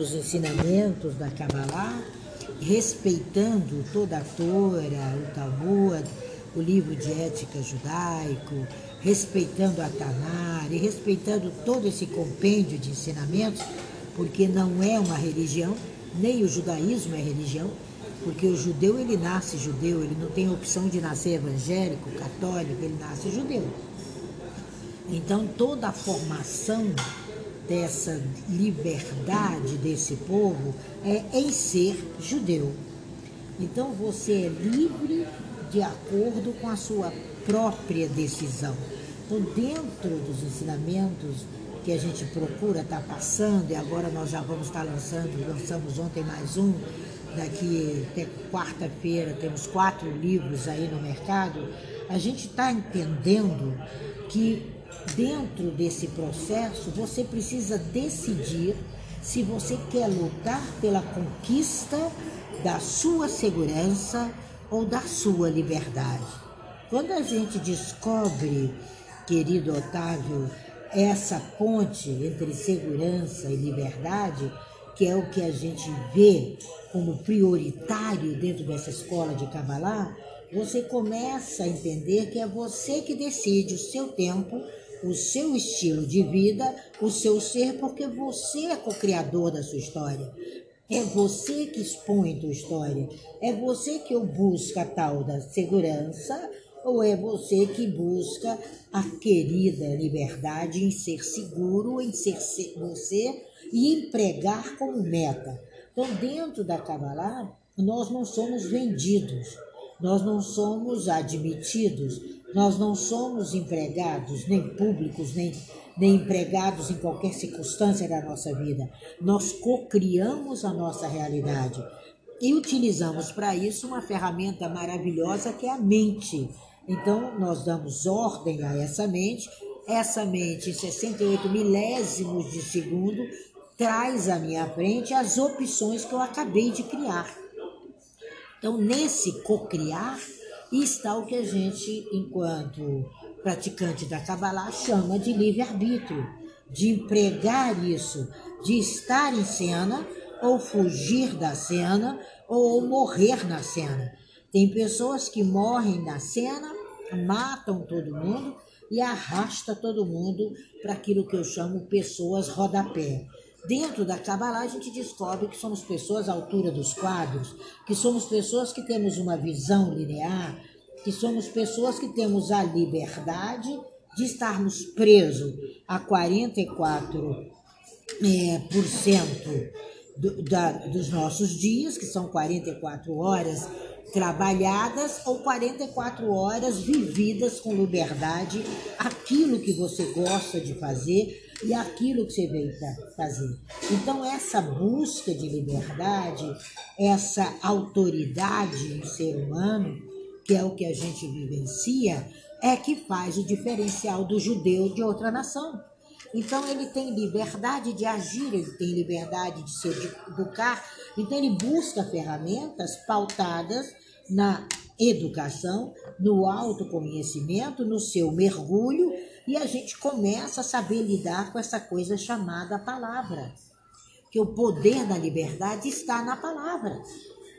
os ensinamentos da Kabbalah, respeitando toda a Torá, o Talmud, o livro de ética judaico, respeitando a Tanar e respeitando todo esse compêndio de ensinamentos, porque não é uma religião, nem o judaísmo é religião, porque o judeu ele nasce judeu, ele não tem opção de nascer evangélico, católico, ele nasce judeu. Então toda a formação dessa liberdade desse povo é em ser judeu. Então você é livre de acordo com a sua própria decisão. Então, dentro dos ensinamentos que a gente procura estar tá passando, e agora nós já vamos estar tá lançando, lançamos ontem mais um, daqui até quarta-feira temos quatro livros aí no mercado, a gente está entendendo que dentro desse processo você precisa decidir se você quer lutar pela conquista da sua segurança ou da sua liberdade. Quando a gente descobre, querido Otávio, essa ponte entre segurança e liberdade, que é o que a gente vê como prioritário dentro dessa escola de Kabbalah, você começa a entender que é você que decide o seu tempo, o seu estilo de vida, o seu ser, porque você é co-criador da sua história. É você que expõe a tua história. É você que busca a tal da segurança ou é você que busca a querida liberdade em ser seguro, em ser você e empregar como meta? Então, dentro da Kabbalah, nós não somos vendidos, nós não somos admitidos, nós não somos empregados, nem públicos, nem, nem empregados em qualquer circunstância da nossa vida. Nós cocriamos a nossa realidade e utilizamos para isso uma ferramenta maravilhosa que é a mente. Então, nós damos ordem a essa mente, essa mente, em 68 milésimos de segundo, traz à minha frente as opções que eu acabei de criar. Então, nesse cocriar está o que a gente, enquanto praticante da Kabbalah, chama de livre-arbítrio, de empregar isso, de estar em cena ou fugir da cena ou morrer na cena. Tem pessoas que morrem na cena matam todo mundo e arrasta todo mundo para aquilo que eu chamo pessoas rodapé. Dentro da Kabbalah, a gente descobre que somos pessoas à altura dos quadros, que somos pessoas que temos uma visão linear, que somos pessoas que temos a liberdade de estarmos presos a 44% é, por cento do, da, dos nossos dias, que são 44 horas trabalhadas ou 44 horas vividas com liberdade, aquilo que você gosta de fazer e aquilo que você veio para fazer. Então, essa busca de liberdade, essa autoridade em ser humano, que é o que a gente vivencia, é que faz o diferencial do judeu de outra nação. Então ele tem liberdade de agir, ele tem liberdade de se educar, então ele busca ferramentas pautadas na educação, no autoconhecimento, no seu mergulho, e a gente começa a saber lidar com essa coisa chamada palavra. Que o poder da liberdade está na palavra.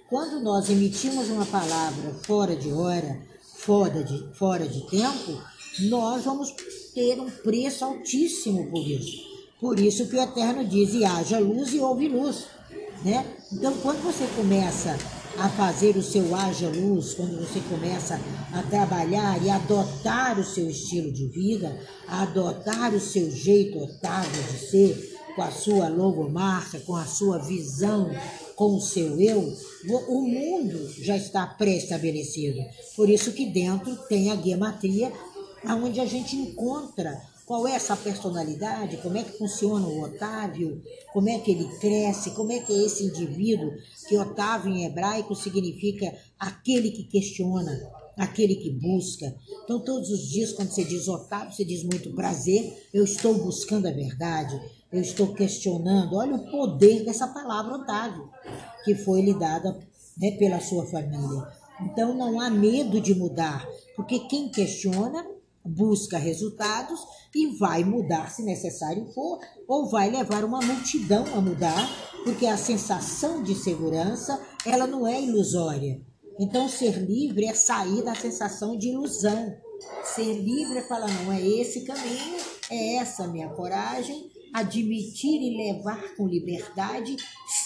Quando nós emitimos uma palavra fora de hora, fora de, fora de tempo, nós vamos ter um preço altíssimo por isso. Por isso que o Eterno diz: e haja luz e houve luz. Né? Então, quando você começa a fazer o seu haja luz, quando você começa a trabalhar e adotar o seu estilo de vida, adotar o seu jeito otável de ser, com a sua logomarca, com a sua visão, com o seu eu, o mundo já está pré-estabelecido. Por isso que dentro tem a gematria, onde a gente encontra qual é essa personalidade? Como é que funciona o Otávio? Como é que ele cresce? Como é que é esse indivíduo? Que Otávio em hebraico significa aquele que questiona, aquele que busca. Então, todos os dias, quando você diz Otávio, você diz muito prazer, eu estou buscando a verdade, eu estou questionando. Olha o poder dessa palavra Otávio, que foi lhe dada né, pela sua família. Então, não há medo de mudar, porque quem questiona busca resultados e vai mudar se necessário for, ou vai levar uma multidão a mudar, porque a sensação de segurança, ela não é ilusória. Então, ser livre é sair da sensação de ilusão. Ser livre é falar, não, é esse caminho, é essa minha coragem, admitir e levar com liberdade,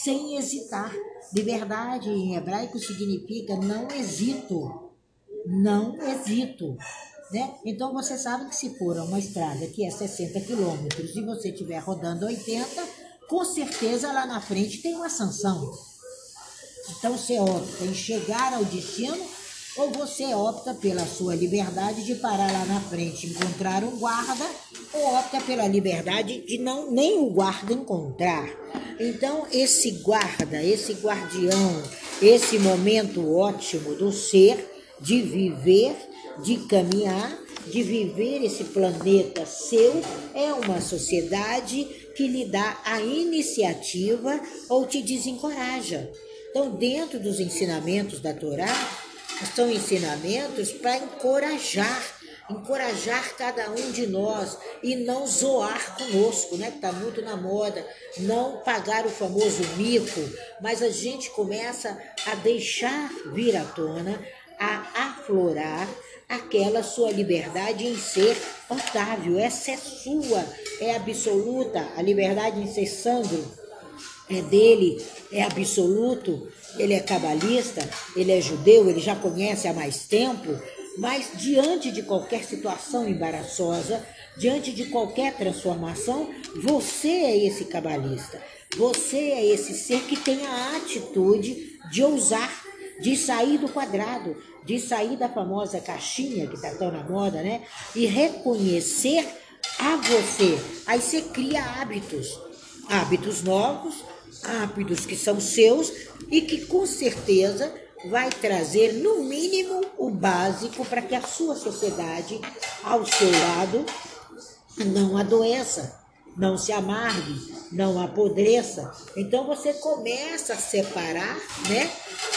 sem hesitar. Liberdade em hebraico significa não hesito, não hesito. Né? Então você sabe que se for uma estrada que é 60 quilômetros e você estiver rodando 80, com certeza lá na frente tem uma sanção. Então você opta em chegar ao destino ou você opta pela sua liberdade de parar lá na frente, encontrar um guarda, ou opta pela liberdade de não nem o guarda encontrar. Então esse guarda, esse guardião, esse momento ótimo do ser de viver, de caminhar, de viver esse planeta seu, é uma sociedade que lhe dá a iniciativa ou te desencoraja. Então, dentro dos ensinamentos da Torá, são ensinamentos para encorajar, encorajar cada um de nós e não zoar conosco, né? Que está muito na moda, não pagar o famoso mico, mas a gente começa a deixar vir à tona, a aflorar aquela sua liberdade em ser Otávio, essa é sua, é absoluta, a liberdade em ser Sandro é dele, é absoluto, ele é cabalista, ele é judeu, ele já conhece há mais tempo, mas diante de qualquer situação embaraçosa, diante de qualquer transformação, você é esse cabalista. Você é esse ser que tem a atitude de ousar, de sair do quadrado, de sair da famosa caixinha que está tão na moda, né? E reconhecer a você. Aí você cria hábitos, hábitos novos, hábitos que são seus e que com certeza vai trazer no mínimo o básico para que a sua sociedade ao seu lado não adoeça, não se amargue, não apodreça. Então você começa a separar, né?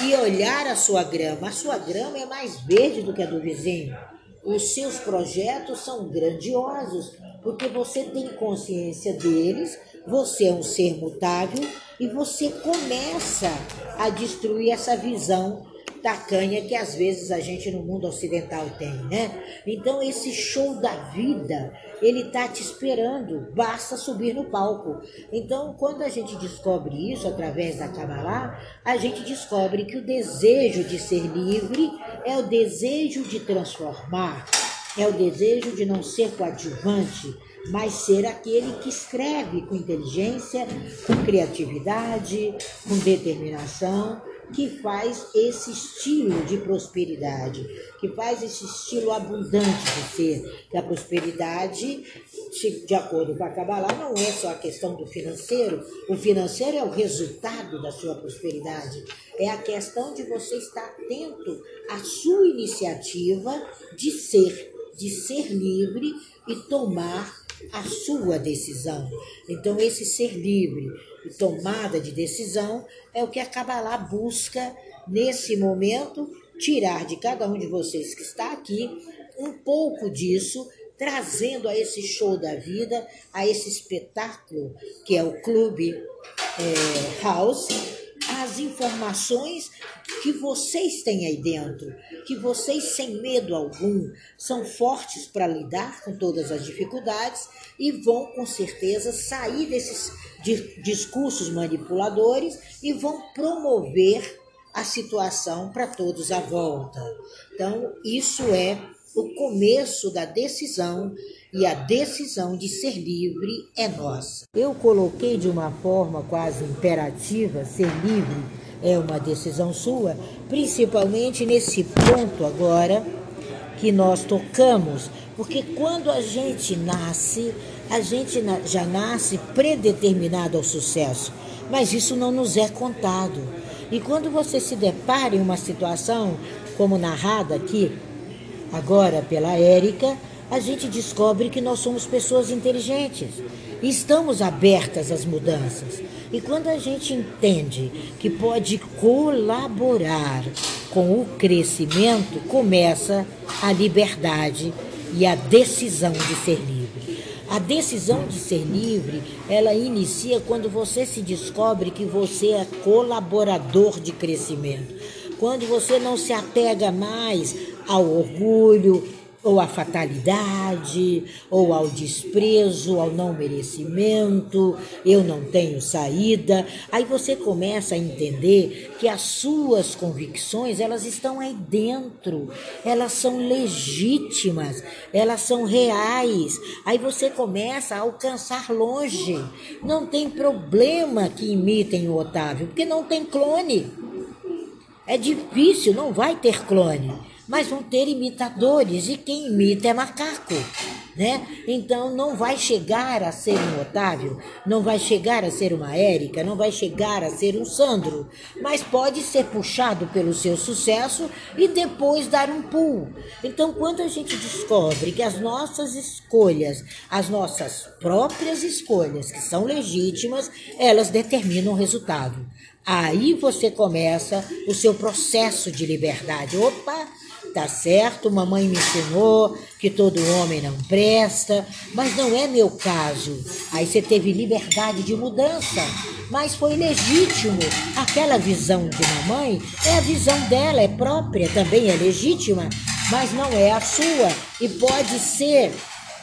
E olhar a sua grama. A sua grama é mais verde do que a do vizinho. Os seus projetos são grandiosos, porque você tem consciência deles, você é um ser mutável e você começa a destruir essa visão tacanha que às vezes a gente no mundo ocidental tem, né? Então esse show da vida, ele tá te esperando, basta subir no palco. Então, quando a gente descobre isso através da Kabbalah, a gente descobre que o desejo de ser livre é o desejo de transformar, é o desejo de não ser coadjuvante, mas ser aquele que escreve com inteligência, com criatividade, com determinação, que faz esse estilo de prosperidade, que faz esse estilo abundante de ser. Que a prosperidade, de acordo com a Kabbalah, não é só a questão do financeiro, o financeiro é o resultado da sua prosperidade. É a questão de você estar atento à sua iniciativa de ser, de ser livre e tomar a sua decisão. Então, esse ser livre e tomada de decisão é o que a Kabbalah busca nesse momento tirar de cada um de vocês que está aqui um pouco disso, trazendo a esse show da vida, a esse espetáculo que é o Clube é, House, as informações que vocês têm aí dentro, que vocês, sem medo algum, são fortes para lidar com todas as dificuldades e vão, com certeza, sair desses discursos manipuladores e vão promover a situação para todos à volta. Então, isso é o começo da decisão e a decisão de ser livre é nossa. Eu coloquei de uma forma quase imperativa ser livre é uma decisão sua, principalmente nesse ponto agora que nós tocamos, porque quando a gente nasce, a gente já nasce predeterminado ao sucesso, mas isso não nos é contado. E quando você se depara em uma situação como narrada aqui, agora pela Érica, a gente descobre que nós somos pessoas inteligentes estamos abertas às mudanças. E quando a gente entende que pode colaborar com o crescimento, começa a liberdade e a decisão de ser livre. A decisão de ser livre, ela inicia quando você se descobre que você é colaborador de crescimento. Quando você não se apega mais ao orgulho, ou à fatalidade, ou ao desprezo, ao não merecimento, eu não tenho saída. Aí você começa a entender que as suas convicções, elas estão aí dentro. Elas são legítimas, elas são reais. Aí você começa a alcançar longe. Não tem problema que imitem o Otávio, porque não tem clone. É difícil, não vai ter clone mas vão ter imitadores e quem imita é macaco, né? Então não vai chegar a ser um Otávio, não vai chegar a ser uma Érica, não vai chegar a ser um Sandro, mas pode ser puxado pelo seu sucesso e depois dar um pulo. Então quando a gente descobre que as nossas escolhas, as nossas próprias escolhas, que são legítimas, elas determinam o resultado. Aí você começa o seu processo de liberdade. Opa, Tá certo, mamãe me ensinou que todo homem não presta, mas não é meu caso. Aí você teve liberdade de mudança, mas foi legítimo. Aquela visão de mamãe é a visão dela, é própria, também é legítima, mas não é a sua e pode ser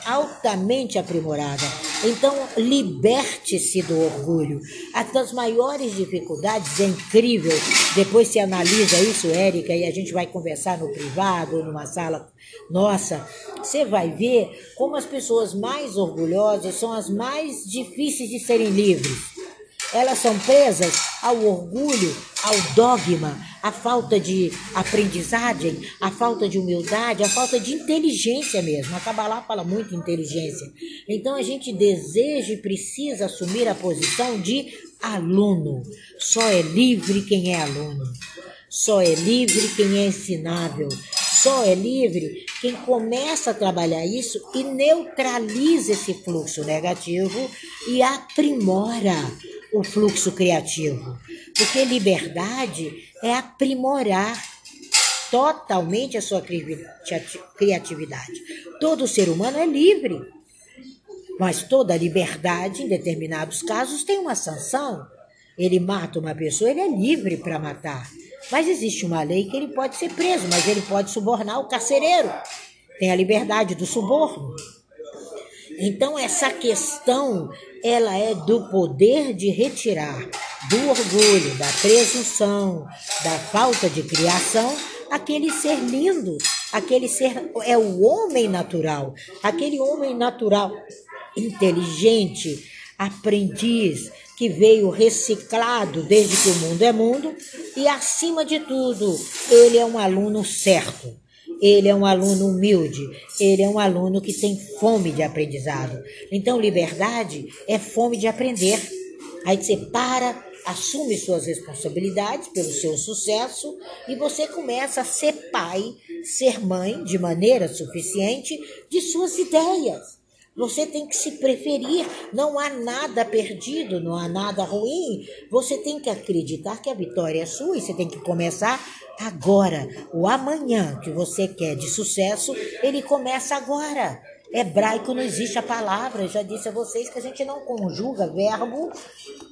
altamente aprimorada. Então, liberte-se do orgulho. As das maiores dificuldades é incrível. Depois se analisa isso, Érica, e a gente vai conversar no privado, numa sala nossa. Você vai ver como as pessoas mais orgulhosas são as mais difíceis de serem livres. Elas são presas ao orgulho, ao dogma, à falta de aprendizagem, à falta de humildade, à falta de inteligência mesmo. A Kabbalah fala muito inteligência. Então a gente deseja e precisa assumir a posição de aluno. Só é livre quem é aluno. Só é livre quem é ensinável. Só é livre quem começa a trabalhar isso e neutraliza esse fluxo negativo e aprimora o fluxo criativo. Porque liberdade é aprimorar totalmente a sua criatividade. Todo ser humano é livre, mas toda liberdade, em determinados casos, tem uma sanção. Ele mata uma pessoa, ele é livre para matar. Mas existe uma lei que ele pode ser preso, mas ele pode subornar o carcereiro. Tem a liberdade do suborno. Então, essa questão ela é do poder de retirar do orgulho, da presunção, da falta de criação, aquele ser lindo, aquele ser é o homem natural, aquele homem natural inteligente, aprendiz, que veio reciclado desde que o mundo é mundo, e acima de tudo, ele é um aluno certo. Ele é um aluno humilde, ele é um aluno que tem fome de aprendizado. Então, liberdade é fome de aprender. Aí você para, assume suas responsabilidades pelo seu sucesso e você começa a ser pai, ser mãe de maneira suficiente de suas ideias. Você tem que se preferir, não há nada perdido, não há nada ruim. Você tem que acreditar que a vitória é sua e você tem que começar agora. O amanhã que você quer de sucesso, ele começa agora. Hebraico não existe a palavra, eu já disse a vocês que a gente não conjuga verbo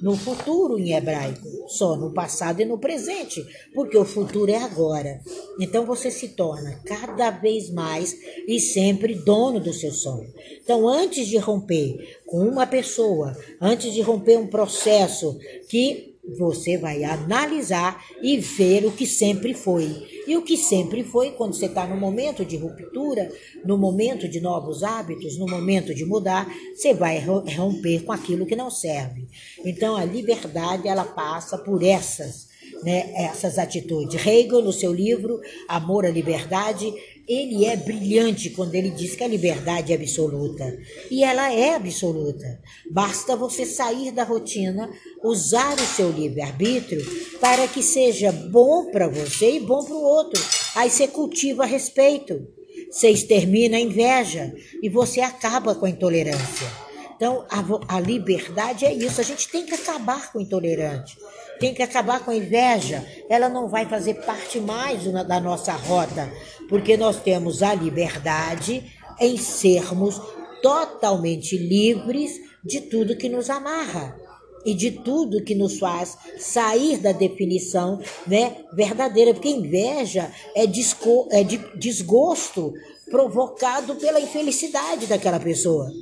no futuro em hebraico, só no passado e no presente, porque o futuro é agora. Então você se torna cada vez mais e sempre dono do seu sonho. Então, antes de romper com uma pessoa, antes de romper um processo que você vai analisar e ver o que sempre foi. E o que sempre foi, quando você está no momento de ruptura, no momento de novos hábitos, no momento de mudar, você vai romper com aquilo que não serve. Então, a liberdade, ela passa por essas, né, essas atitudes. Hegel, no seu livro Amor à Liberdade, ele é brilhante quando ele diz que a liberdade é absoluta. E ela é absoluta. Basta você sair da rotina, usar o seu livre-arbítrio para que seja bom para você e bom para o outro. Aí você cultiva respeito, você extermina a inveja e você acaba com a intolerância. Então, a, a liberdade é isso. A gente tem que acabar com o intolerante tem que acabar com a inveja. Ela não vai fazer parte mais da nossa rota, porque nós temos a liberdade, em sermos totalmente livres de tudo que nos amarra e de tudo que nos faz sair da definição né, verdadeira, porque inveja é, é de desgosto provocado pela infelicidade daquela pessoa.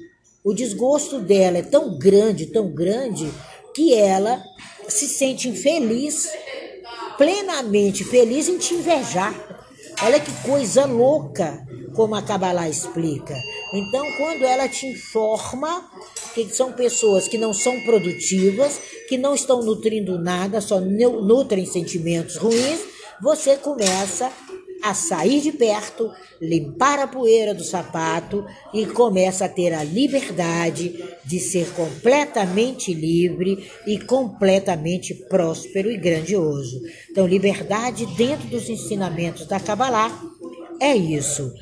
O desgosto dela é tão grande, tão grande, que ela se sente infeliz, plenamente feliz em te invejar. Olha que coisa louca, como a Kabbalah explica. Então, quando ela te informa que são pessoas que não são produtivas, que não estão nutrindo nada, só nutrem sentimentos ruins, você começa a sair de perto, limpar a poeira do sapato e começa a ter a liberdade de ser completamente livre e completamente próspero e grandioso. Então, liberdade dentro dos ensinamentos da Kabbalah é isso.